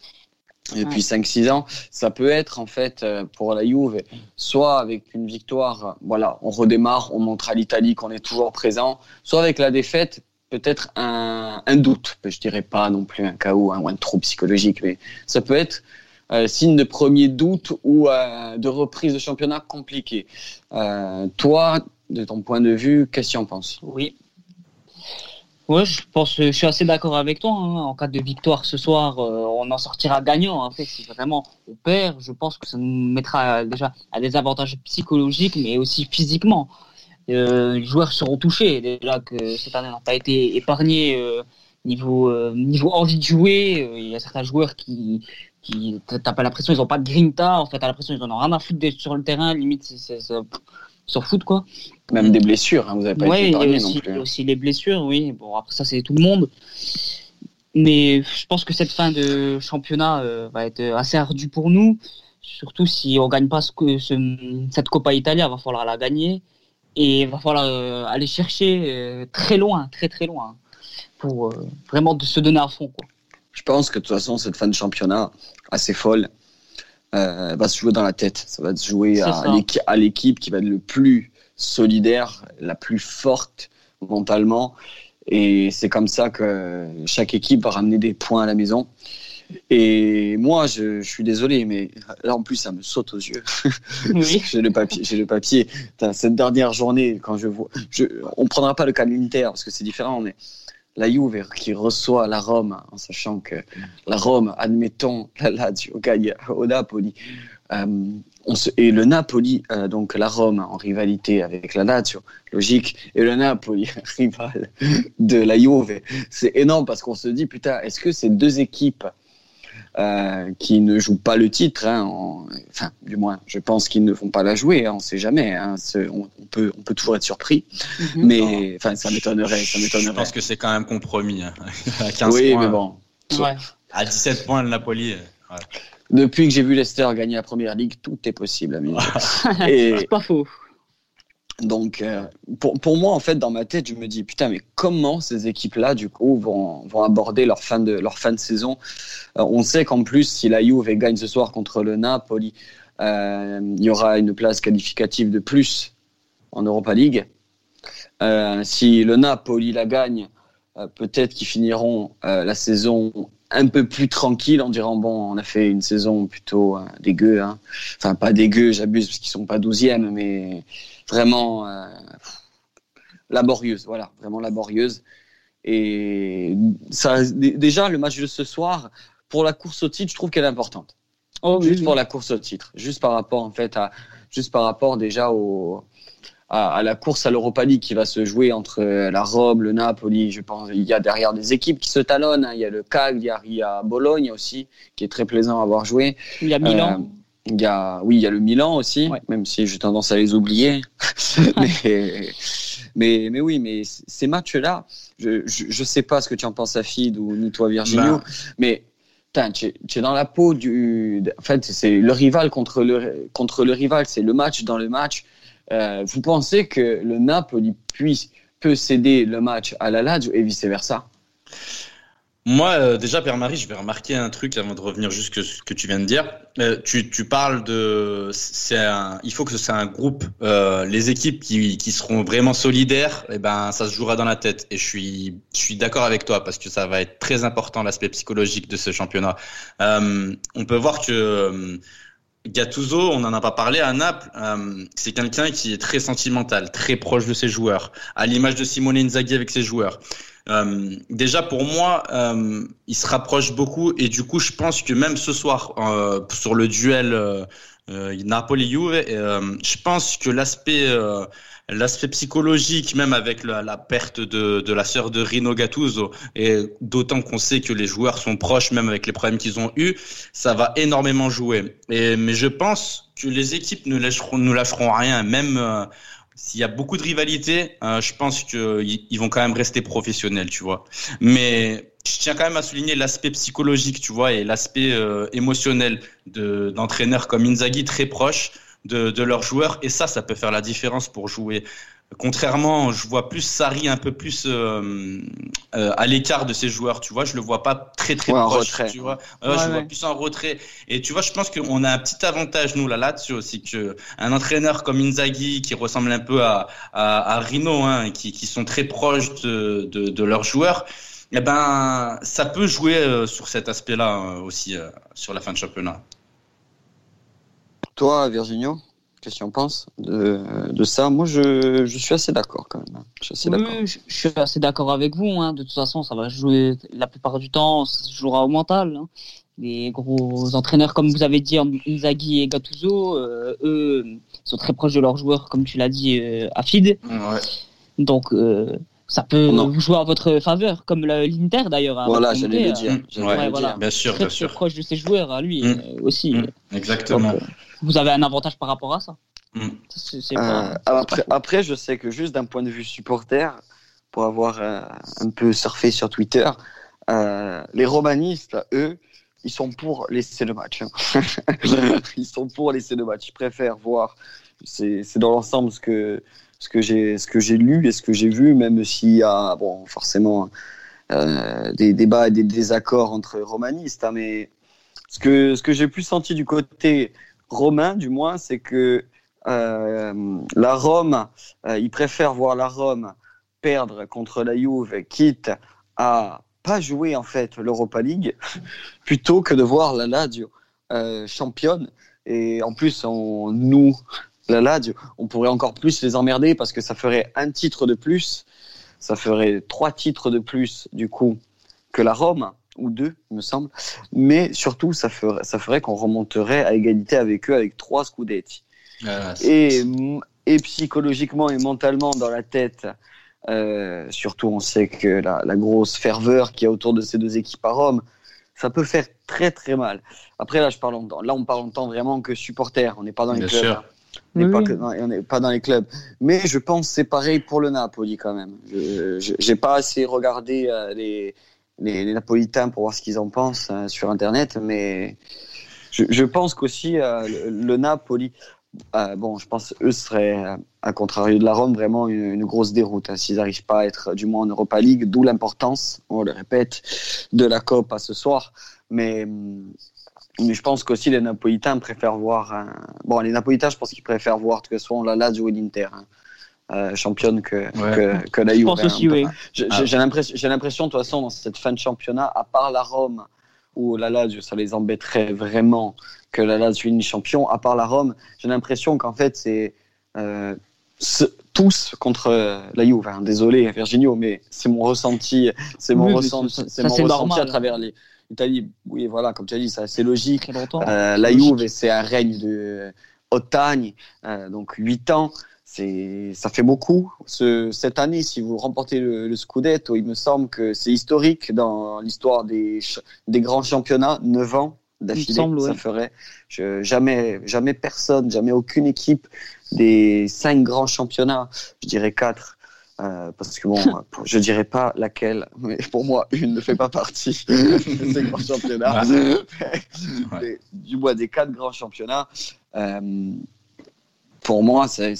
depuis 5-6 ans, ça peut être en fait euh, pour la Juve, soit avec une victoire, voilà, on redémarre, on montre à l'Italie qu'on est toujours présent, soit avec la défaite, peut-être un, un, doute, je dirais pas non plus un chaos un, ou un trou psychologique, mais ça peut être euh, signe de premier doute ou euh, de reprise de championnat compliqué. Euh, toi, de ton point de vue, qu'est-ce que tu en penses? Oui, oui, je pense, je suis assez d'accord avec toi. Hein. En cas de victoire ce soir, euh, on en sortira gagnant. En fait, si vraiment on perd, je pense que ça nous mettra déjà à des avantages psychologiques, mais aussi physiquement. Euh, les joueurs seront touchés. Déjà que cette année n'a pas été épargnée euh, niveau euh, niveau envie de jouer. Il y a certains joueurs qui qui t'as pas l'impression ils ont pas de grinta. En fait, t'as l'impression ils en ont rien à foutre sur le terrain. Limite, c'est s'en foutent quoi. Même des blessures, hein, vous n'avez pas été épargné non plus. Hein. aussi les blessures, oui. Bon après ça c'est tout le monde. Mais je pense que cette fin de championnat euh, va être assez ardue pour nous, surtout si on gagne pas ce, ce, cette Coppa Italia, va falloir la gagner et il va falloir euh, aller chercher euh, très loin, très très loin pour euh, vraiment de se donner à fond quoi. Je pense que de toute façon cette fin de championnat assez folle, euh, va se jouer dans la tête. Ça va se jouer à l'équipe qui va être le plus solidaire, la plus forte mentalement. Et c'est comme ça que chaque équipe va ramener des points à la maison. Et moi, je, je, suis désolé, mais là en plus, ça me saute aux yeux. Oui. <laughs> j'ai le papier. J'ai le papier. Cette dernière journée, quand je vois, je, on prendra pas le cas de l'Inter parce que c'est différent, mais la Juve qui reçoit la Rome, en sachant que la Rome, admettons, <laughs> la Lazio gagne au Napoli. Euh, et le Napoli, euh, donc la Rome en rivalité avec la Lazio, logique, et le Napoli, <laughs> rival de la Juve. C'est énorme parce qu'on se dit, putain, est-ce que ces deux équipes euh, qui ne jouent pas le titre, hein, enfin, du moins, je pense qu'ils ne vont pas la jouer, hein, on ne sait jamais, hein, on, peut, on peut toujours être surpris, mhm. mais enfin, ça m'étonnerait, ça m'étonnerait. Je pense que c'est quand même compromis, hein, <laughs> à 15 oui, points. mais bon. Ouais. À 17 points, le Napoli. Ouais. Depuis que j'ai vu Leicester gagner la première ligue, tout est possible, ami. <laughs> Et... c'est pas faux. Donc, euh, pour, pour, moi, en fait, dans ma tête, je me dis, putain, mais comment ces équipes-là, du coup, vont, vont aborder leur fin de, leur fin de saison? Euh, On sait qu'en plus, si la Juve gagne ce soir contre le Napoli, euh, il y aura une place qualificative de plus en Europa League. Si le Napoli la gagne, peut-être qu'ils finiront la saison un peu plus tranquille en disant bon on a fait une saison plutôt dégueu hein. enfin pas dégueu j'abuse parce qu'ils sont pas douzième mais vraiment euh, laborieuse, voilà, vraiment laborieuse. Et ça, déjà, le match de ce soir, pour la course au titre, je trouve qu'elle est importante. Oh, juste pour la course au titre, juste par rapport en fait à, juste par rapport déjà au, à, la course à l'Europa League qui va se jouer entre la Rome, le Napoli. Je pense il y a derrière des équipes qui se talonnent. Hein. Il y a le Cagliari, il y a Bologne aussi, qui est très plaisant à avoir joué. Il y a Milan. Euh, il y a, oui, il y a le Milan aussi, même si j'ai tendance à les oublier. <laughs> mais, mais, mais, oui, mais ces matchs-là, je, je, sais pas ce que tu en penses, Afid, ou ni toi, Virginio, bah. mais tu dans la peau du. En fait, c'est le rival contre le, contre le rival, c'est le match dans le match. Euh, vous pensez que le Napoli puisse, peut céder le match à la Lazio et vice-versa? Moi, euh, déjà, Père-Marie, je vais remarquer un truc avant de revenir juste que ce que tu viens de dire. Euh, tu, tu, parles de, c'est un, il faut que c'est un groupe. Euh, les équipes qui, qui seront vraiment solidaires, eh ben, ça se jouera dans la tête. Et je suis, je suis d'accord avec toi parce que ça va être très important l'aspect psychologique de ce championnat. Euh, on peut voir que euh, Gattuso, on n'en a pas parlé à Naples, euh, c'est quelqu'un qui est très sentimental, très proche de ses joueurs, à l'image de Simone Inzaghi avec ses joueurs. Euh, déjà pour moi, euh, il se rapproche beaucoup et du coup, je pense que même ce soir sur le duel Napoli-Juve, je pense que l'aspect l'aspect psychologique, même avec la, la perte de, de, la sœur de Rino Gattuso, et d'autant qu'on sait que les joueurs sont proches, même avec les problèmes qu'ils ont eus, ça va énormément jouer. Et, mais je pense que les équipes ne lâcheront, ne lâcheront rien, même s'il y a beaucoup de rivalité, euh, je pense qu'ils vont quand même rester professionnels, tu vois. Mais je tiens quand même à souligner l'aspect psychologique, tu vois, et l'aspect euh, émotionnel d'entraîneurs comme Inzaghi très proches de, de leurs joueurs. Et ça, ça peut faire la différence pour jouer Contrairement, je vois plus Sarri un peu plus euh, euh, à l'écart de ses joueurs, tu vois. Je le vois pas très très proche, tu vois. je vois plus en retrait. Et tu vois, je pense qu'on a un petit avantage nous là là-dessus aussi que un entraîneur comme Inzaghi qui ressemble un peu à à, à Rino, hein, qui, qui sont très proches de, de, de leurs joueurs. Eh ben, ça peut jouer euh, sur cet aspect-là aussi sur la fin de championnat. Toi, Virginio Qu'est-ce que tu en penses de, de ça? Moi, je, je, suis assez d'accord quand même. Je suis assez d'accord. je, suis assez d'accord avec vous. Hein. De toute façon, ça va jouer la plupart du temps, ça se jouera au mental. Hein. Les gros entraîneurs, comme vous avez dit, Inzaghi et Gattuso, euh, eux, sont très proches de leurs joueurs, comme tu l'as dit, euh, Afid. Ouais. Donc, euh, ça peut vous jouer à votre faveur, comme l'Inter d'ailleurs. Voilà, j'allais le dire. Euh, ouais, voilà. Bien sûr, très, bien sûr. proche de ses joueurs, à lui mm. euh, aussi. Mm. Exactement. Donc, vous avez un avantage par rapport à ça. Mm. Euh, après, après, je sais que juste d'un point de vue supporter, pour avoir euh, un peu surfé sur Twitter, euh, les romanistes, eux, ils sont pour laisser le match. Hein. <laughs> ils sont pour laisser le match. Ils préfèrent voir. C'est dans l'ensemble ce que ce que j'ai ce que j'ai lu et ce que j'ai vu, même s'il y a bon forcément euh, des débats et des désaccords entre romanistes, hein, mais ce que ce que j'ai plus senti du côté romain, du moins, c'est que euh, la Rome, euh, ils préfèrent voir la Rome perdre contre la Juve, quitte à pas jouer en fait l'Europa League, <laughs> plutôt que de voir la Lazio championne. Et en plus, on, nous, la Lazio, on pourrait encore plus les emmerder parce que ça ferait un titre de plus, ça ferait trois titres de plus du coup que la Rome ou deux, il me semble. Mais surtout, ça ferait, ça ferait qu'on remonterait à égalité avec eux avec trois Scudetti. Ah, et, et psychologiquement et mentalement dans la tête, euh, surtout on sait que la, la grosse ferveur qu'il y a autour de ces deux équipes à Rome, ça peut faire très très mal. Après là, je parle en, là on parle en temps vraiment que supporter, on n'est pas dans les clubs. Sûr. On n'est pas, pas, dans les clubs. Mais je pense c'est pareil pour le Napoli quand même. Je n'ai pas assez regardé euh, les, les, les, Napolitains pour voir ce qu'ils en pensent euh, sur Internet, mais je, je pense qu'aussi euh, le, le, Napoli, euh, bon, je pense eux seraient, à contrario de la Rome, vraiment une, une grosse déroute hein, s'ils n'arrivent pas à être du moins en Europa League, d'où l'importance, on le répète, de la COP à ce soir. Mais, mais je pense qu'aussi les Napolitains préfèrent voir. Bon, les Napolitains, je pense qu'ils préfèrent voir que ce soit la Lazio ou l'Inter. Hein. Euh, championne que, ouais. que, que, la Juve. Je pense aussi, oui. J'ai ah. l'impression, de toute façon, dans cette fin de championnat, à part la Rome, où la Lazio, ça les embêterait vraiment que la Lazio une champion, à part la Rome, j'ai l'impression qu'en fait, c'est euh, tous contre la Juve. Hein. Désolé, Virginio, mais c'est mon ressenti, c'est mon, oui, ressenti, c'est mon ressenti normal, à travers l'Italie. Oui, voilà, comme tu as dit, c'est logique. Euh, la Juve, c'est un règne de Ottagne, euh, donc 8 ans c'est ça fait beaucoup. Ce, cette année, si vous remportez le, le Scudetto, il me semble que c'est historique dans l'histoire des, des grands championnats, 9 ans d'affilée. Ça ferait je, jamais, jamais personne, jamais aucune équipe des cinq grands championnats, je dirais quatre. Euh, parce que bon, <laughs> je dirais pas laquelle, mais pour moi, une ne fait pas partie <laughs> de ces grands championnats. Ouais. <laughs> du moins des quatre grands championnats. Euh, pour moi, c'est,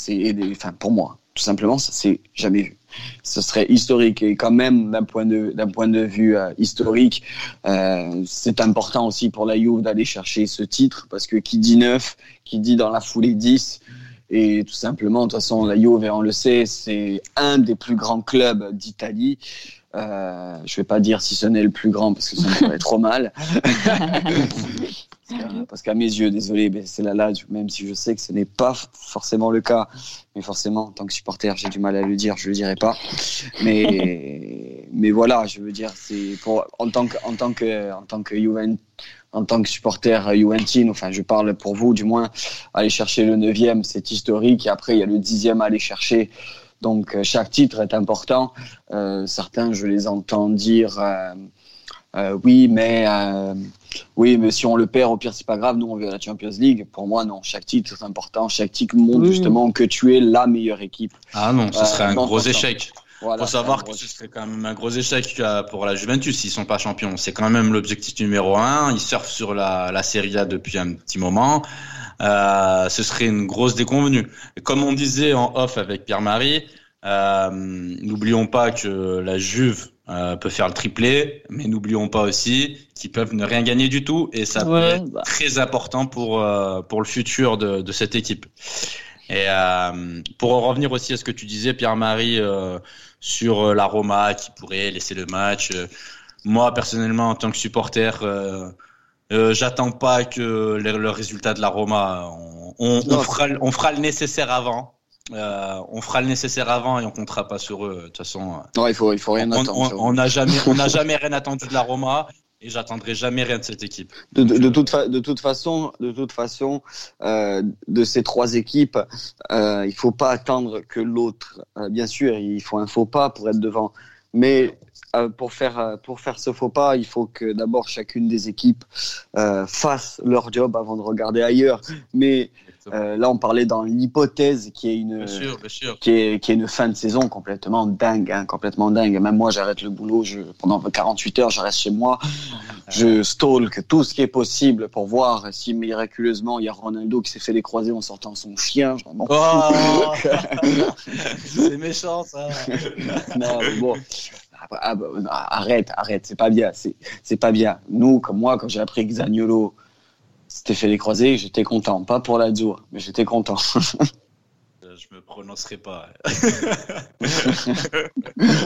enfin pour moi, tout simplement, ça c'est jamais vu. Ce serait historique et quand même d'un point de d'un point de vue euh, historique, c'est important aussi pour la Juve d'aller chercher ce titre parce que qui dit 9, qui dit dans la foulée 10 et tout simplement de toute façon la Juve, on le sait, c'est un des plus grands clubs d'Italie. Euh, je vais pas dire si ce n'est le plus grand parce que ça me <laughs> ferait trop mal. Parce qu'à mes yeux, désolé, c'est la Lazio, même si je sais que ce n'est pas forcément le cas. Mais forcément, en tant que supporter, j'ai du mal à le dire, je le dirai pas. Mais, <laughs> mais voilà, je veux dire, c'est pour, en tant que, en tant que, en tant que Juventus, en tant que supporter Juventine, enfin je parle pour vous du moins, aller chercher le neuvième, c'est historique, et après il y a le dixième à aller chercher. Donc euh, chaque titre est important. Euh, certains, je les entends dire, euh, euh, oui, mais euh, oui, mais si on le perd, au pire, c'est pas grave. Nous, on veut la Champions League. Pour moi, non. Chaque titre est important. Chaque titre montre justement que tu es la meilleure équipe. Ah non, ce serait euh, un gros échec. Voilà, faut savoir que ce serait quand même un gros échec pour la Juventus s'ils sont pas champions. C'est quand même l'objectif numéro un. Ils surfent sur la, la Serie A depuis un petit moment. euh, ce serait une grosse déconvenue. Comme on disait en off avec Pierre-Marie, euh, n'oublions pas que la Juve euh, peut faire le triplé, mais n'oublions pas aussi qu'ils peuvent ne rien gagner du tout, et ça peut être bah. très important pour euh, pour le futur de, de cette équipe. Et euh, pour en revenir aussi à ce que tu disais, Pierre-Marie, euh, sur la Roma qui pourrait laisser le match. moi, personnellement, en tant que supporter, euh, j'attends pas que le, résultat de la Roma. On, on, on, fera, on fera le nécessaire avant. Euh, on fera le nécessaire avant et on comptera pas sur eux. De toute façon, non, il faut, il faut rien on, attendre. On n'a jamais, on n'a <laughs> jamais rien attendu de la Roma et j'attendrai jamais rien de cette équipe. De, toute, de toute façon, de toute façon, euh, de ces trois équipes, euh, il faut pas attendre que l'autre. Euh, bien sûr, il faut un faux pas pour être devant, mais euh, pour faire pour faire ce faux pas, il faut que d'abord chacune des équipes fasse leur job avant de regarder ailleurs. Mais euh, là, on parlait dans l'hypothèse qui est une qui est qui est une fin de saison complètement dingue, hein, complètement dingue. Même moi, j'arrête le boulot, je pendant 48 heures, je reste chez moi, je stalk tout ce qui est possible pour voir si miraculeusement il y a Ronaldo qui s'est fait les croisés en sortant son chien. Oh <laughs> c'est méchant ça. <laughs> non, mais bon. Ah, bah, arrête, arrête, c'est pas bien, c'est pas bien. Nous, comme moi, quand j'ai appris que Zaniolo fait les croisés, j'étais content. Pas pour la Lazio, mais j'étais content. <laughs> je me prononcerai pas. <laughs>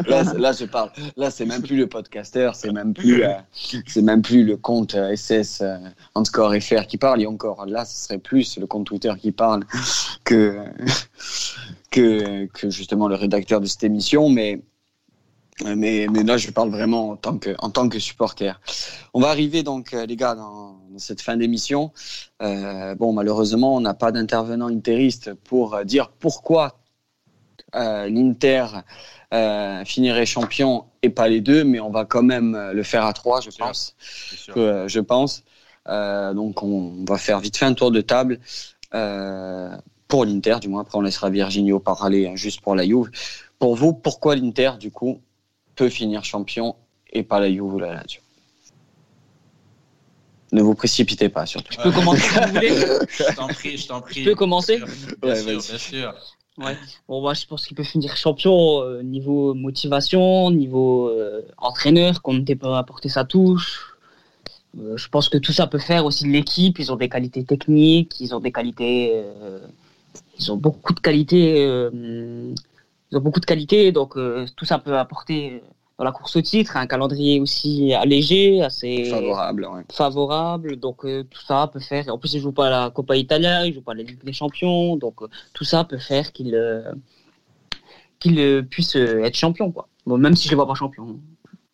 là, je parle. Là, c'est même plus le podcaster, c'est même plus, euh, c'est même plus le compte SS euh, underscore FR qui parle. Et encore, là, ce serait plus le compte Twitter qui parle que que, que justement le rédacteur de cette émission. Mais mais, mais là, je parle vraiment en tant que, en tant que supporter. On va arriver donc, euh, les gars, dans, dans cette fin d'émission. Euh, bon, malheureusement, on n'a pas d'intervenant interiste pour euh, dire pourquoi euh, l'Inter euh, finirait champion et pas les deux, mais on va quand même le faire à trois, je pense. Que, je pense. Donc, on va faire vite fait un tour de table. pour l'Inter, du moins, après on laissera Virginio parler hein, juste pour la Juve. Pour vous, pourquoi l'Inter, du coup, peut finir champion et pas la Juve ou la Lazio. Ne vous précipitez pas, surtout. Je peux commencer si vous voulez <laughs> Je t'en prie, je t'en prie. Je peux commencer Bien, sûr, bien sûr. Ouais. Bon, moi, je pense qu'il peut finir champion euh, niveau motivation, niveau euh, entraîneur, qu'on ne peut apporter sa touche. Euh, je pense que tout ça peut faire aussi de l'équipe. Ils ont des qualités techniques, ils ont des qualités. Euh, ils ont beaucoup de qualités euh, ils ont beaucoup de qualités, donc euh, tout ça peut apporter dans la course au titre, un calendrier aussi allégé, assez favorable. Ouais. Favorable, donc euh, tout ça peut faire. En plus, ils jouent pas la Coppa Italia, ils jouent pas la Ligue des Champions, donc euh, tout ça peut faire qu'ils qu'ils puissent être champions, quoi. Bon, même si je les vois pas champions.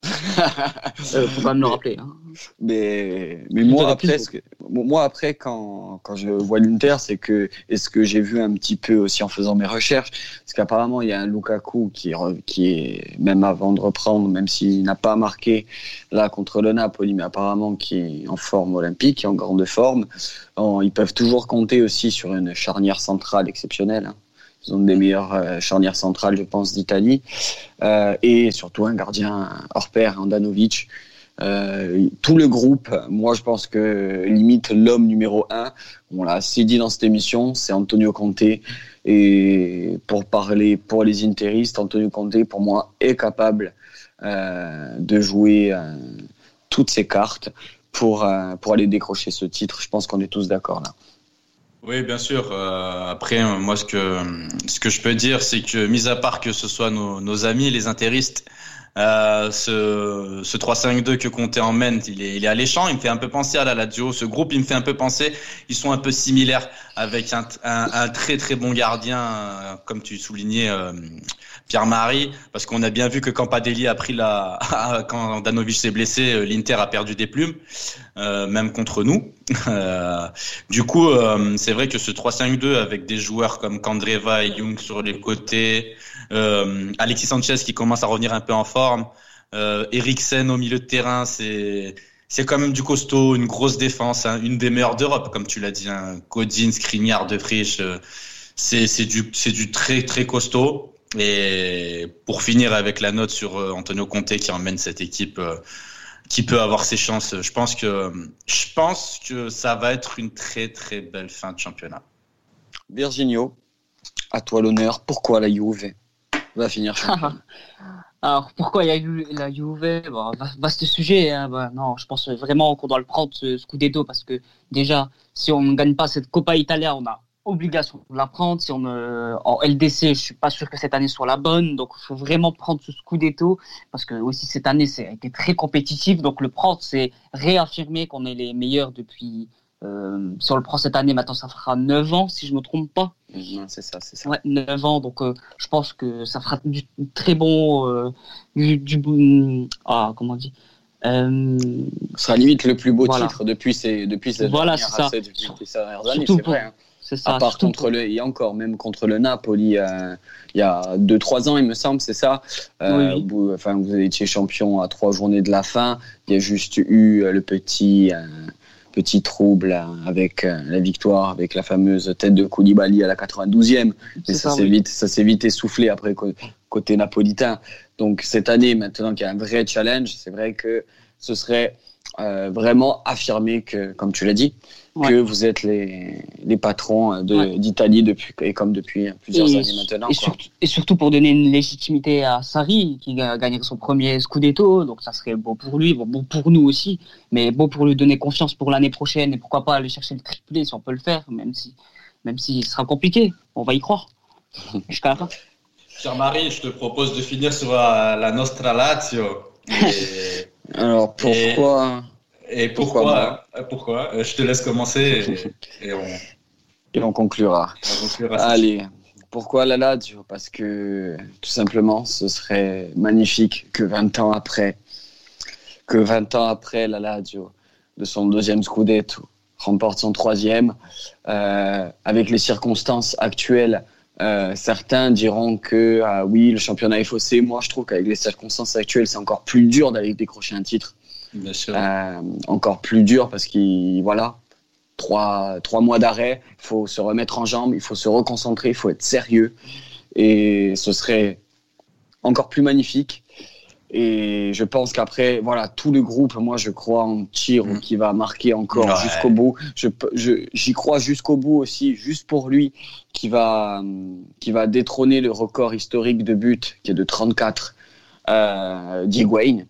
<laughs> euh, faut quand même le rappeler. Hein. Mais, mais moi, après, que, moi, après, quand, quand je vois l'Inter, c'est que, et ce que j'ai vu un petit peu aussi en faisant mes recherches, c'est qu'apparemment, il y a un Lukaku qui, qui est, même avant de reprendre, même s'il n'a pas marqué là contre le Napoli, mais apparemment qui est en forme olympique, qui est en grande forme. ils peuvent toujours compter aussi sur une charnière centrale exceptionnelle. Hein. Ils ont des meilleures euh, charnières centrales, je pense, d'Italie. Euh, et surtout un gardien hors pair, Andanovic. Euh, tout le groupe, moi je pense que limite l'homme numéro un, on l'a assez dit dans cette émission, c'est Antonio Conte. Et pour parler pour les interistes, Antonio Conte, pour moi, est capable euh, de jouer euh, toutes ses cartes pour, pour aller décrocher ce titre. Je pense qu'on est tous d'accord là. Oui, bien sûr. Après, moi, ce que ce que je peux dire, c'est que, mis à part que ce soit nos amis, les intéristes, euh, ce, ce 3-5-2 que Conte emmène, il est, il est alléchant. Il me fait un peu penser à la Lazio. Ce groupe, il me fait un peu penser. Ils sont un peu similaires avec un, un, un très très bon gardien, euh, comme tu soulignais, euh, Pierre-Marie, parce qu'on a bien vu que quand Padelli a pris la, <laughs> quand Danovic s'est blessé, euh, l'Inter a perdu des plumes, euh, même contre nous. <laughs> Du coup, c'est vrai que ce 3-5-2 avec des joueurs comme Kandreva et Young sur les côtés, Alexis Sanchez qui commence à revenir un peu en forme, euh, Eriksen au milieu de terrain, c'est c'est quand même du costaud, une grosse défense, hein, une des meilleures d'Europe, comme tu l'as dit, hein, Codin, Skriniar, De Frisch, c'est c'est du c'est du très très costaud. Et pour finir avec la note sur Antonio Conte qui emmène cette équipe qui peut avoir ses chances. Je pense que je pense que ça va être une très très belle fin de championnat. Virginio, à toi l'honneur. Pourquoi la Juve? Va finir <laughs> champion Alors pourquoi il y a eu la Juve? Bon, Vaste sujet. Hein. Bah, non, je pense vraiment qu'on doit le prendre ce, Scudetto parce que déjà, si on ne gagne pas cette Coppa Italia, on a obligation de la prendre. Si on en LDC, je suis pas sûr que cette année soit la bonne, donc il faut vraiment prendre ce Scudetto parce que aussi cette année, a été très compétitif. Donc le prendre, c'est réaffirmer qu'on est les meilleurs depuis. Euh, si on le prend cette année, maintenant ça fera 9 ans si je me trompe pas. c'est ça, c'est ça. Ouais, 9 ans, donc euh, je pense que ça fera du très bon, euh, du, du, ah comment on dit, euh, Ce sera limite le plus beau titre depuis ces depuis ces voilà, dernières, années, c'est vrai. Hein. Ça, à part contre le, et encore même contre le Napoli, euh, il y a 2-3 ans, il me semble, c'est ça. Euh, Vous, enfin, vous étiez champion à trois journées de la fin. Il y a juste eu euh, le petit, euh, petit trouble avec la victoire, avec la fameuse tête de Koulibaly à la 92e. Mais ça, s'est vite, ça s'est vite essoufflé après côté napolitain. Donc cette année, maintenant qu'il y a un vrai challenge, c'est vrai que ce serait vraiment affirmer que, comme tu l'as dit, que vous êtes les, les patrons d'Italie depuis et comme depuis plusieurs années maintenant. Et, Surtout, et, surtout, pour donner une légitimité à Sarri qui a gagné son premier Scudetto, donc ça serait beau pour lui, bon, pour nous aussi, mais beau pour lui donner confiance pour l'année prochaine et pourquoi pas aller chercher le triplé si on peut le faire, même si même si ce sera compliqué, on va y croire <laughs> jusqu'à la fin. Pierre-Marie, je te propose de finir sur la Nostra Lazio. <laughs> Alors pourquoi? et pourquoi Pourquoi, euh, Je te laisse commencer et, <laughs> on... et on conclura. Allez, pourquoi la Lazio Parce que tout simplement, ce serait magnifique que 20 ans après, que 20 ans après la Lazio, de son deuxième Scudetto, remporte son troisième. Euh, avec les circonstances actuelles, euh, certains diront que ah oui, le championnat est faussé. Moi, je trouve qu'avec les circonstances actuelles, c'est encore plus dur d'aller décrocher un titre. Euh, encore plus dur parce qu'il voilà trois, trois mois d'arrêt, il faut se remettre en jambe, il faut se reconcentrer, il faut être sérieux et ce serait encore plus magnifique. Et je pense qu'après, voilà, tout le groupe, moi, je crois en tir mm. qui va marquer encore jusqu'au bout. Je, j'y crois jusqu'au bout aussi, juste pour lui, qui va, qui va détrôner le record historique de buts, qui est de 34, euh, d'Higuain.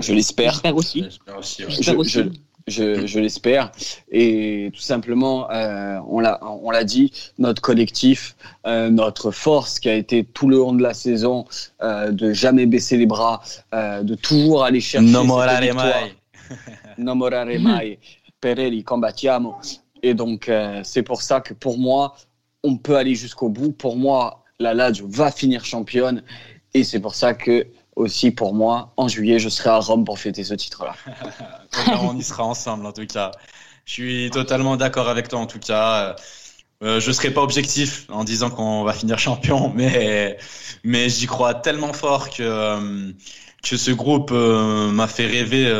Je l'espère. J'espère aussi. Je, je, l'espère. Et tout simplement, euh, on l'a, dit, notre collectif, euh, notre force qui a été tout le long de la saison, euh, de jamais baisser les bras, euh, de toujours aller chercher. Non morare mai. <laughs> non morare mai. Perelli, combattiamo. Et donc, euh, c'est pour ça que pour moi, on peut aller jusqu'au bout. Pour moi, la Lazio va finir championne. Et c'est pour ça que aussi pour moi, en juillet, je serai à Rome pour fêter ce titre-là. <laughs> on y sera ensemble en tout cas. Je suis totalement d'accord avec toi en tout cas. Euh, je serai pas objectif en disant qu'on va finir champion, <laughs> mais mais j'y crois tellement fort que euh, que ce groupe euh, m'a fait rêver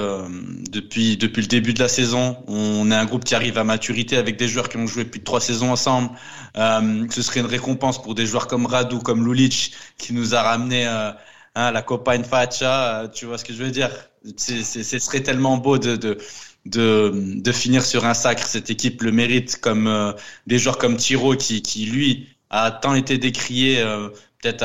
depuis depuis le début de la saison. On est un groupe qui arrive à maturité avec des joueurs qui ont joué plus de trois saisons ensemble. ce serait une récompense pour des joueurs comme Radu, comme Lulic, qui nous a ramené Hein, la Copa Facha, euh, tu vois ce que je veux dire? Ce serait tellement beau de, de, de, de, finir sur un sacre. Cette équipe le mérite, comme euh, des joueurs comme Tiro qui, qui lui a tant été décrié, euh, peut-être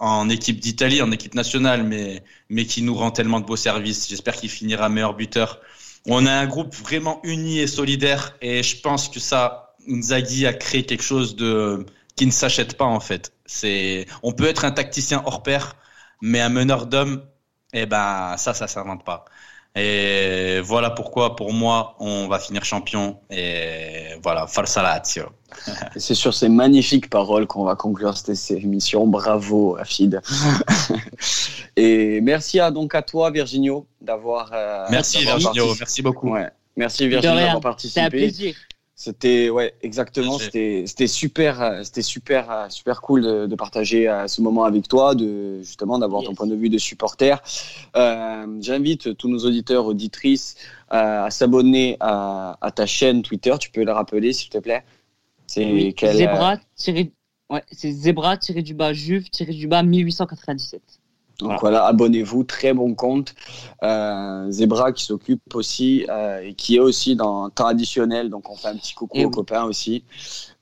en équipe d'Italie, en équipe nationale, mais, mais qui nous rend tellement de beaux services. J'espère qu'il finira meilleur buteur. On a un groupe vraiment uni et solidaire, et je pense que ça, Nzaghi a créé quelque chose de qui ne s'achète pas en fait. C'est, on peut être un tacticien hors pair, mais un meneur d'hommes, eh ben, ça, ça s'invente pas. Et voilà pourquoi, pour moi, on va finir champion. Et voilà, Forza Lazio. C'est sur ces magnifiques paroles qu'on va conclure cette émission. Bravo, Afid. <laughs> et merci à, donc à toi, Virginio, d'avoir. Euh, merci, Virginio. Merci beaucoup. Merci, Virginio, d'avoir participé. C'était un plaisir. C'était ouais exactement c'était c'était super c'était super super cool de, de, partager euh, ce moment avec toi de justement d'avoir ton point de vue de supporter. Euh, J'invite tous nos auditeurs auditrices euh, à s'abonner à, à, ta chaîne Twitter. Tu peux le rappeler s'il te plaît. C'est oui, Zebra ouais c'est Zebra tiré du bas Juve tiré du bas 1897. Donc voilà, abonnez-vous, très bon compte. Euh, Zebra qui s'occupe aussi euh, et qui est aussi dans temps additionnel, donc on fait un petit coucou aux copains aussi.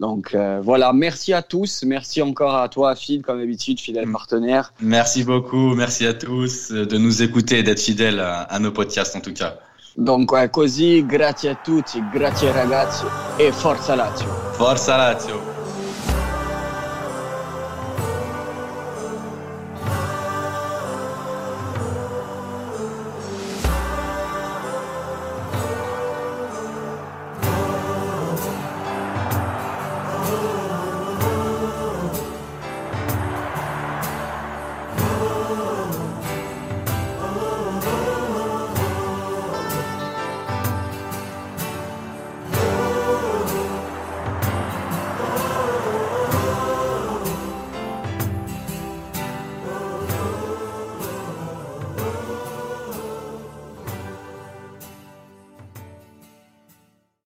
Donc euh, voilà, merci à tous, merci encore à toi Phil, comme d'habitude, fidèle mm. partenaire. Merci beaucoup, merci à tous de nous écouter et d'être fidèles à, nos podcasts en tout cas. Donc così, grazie a tutti, grazie ragazzi e forza Lazio. Forza Lazio.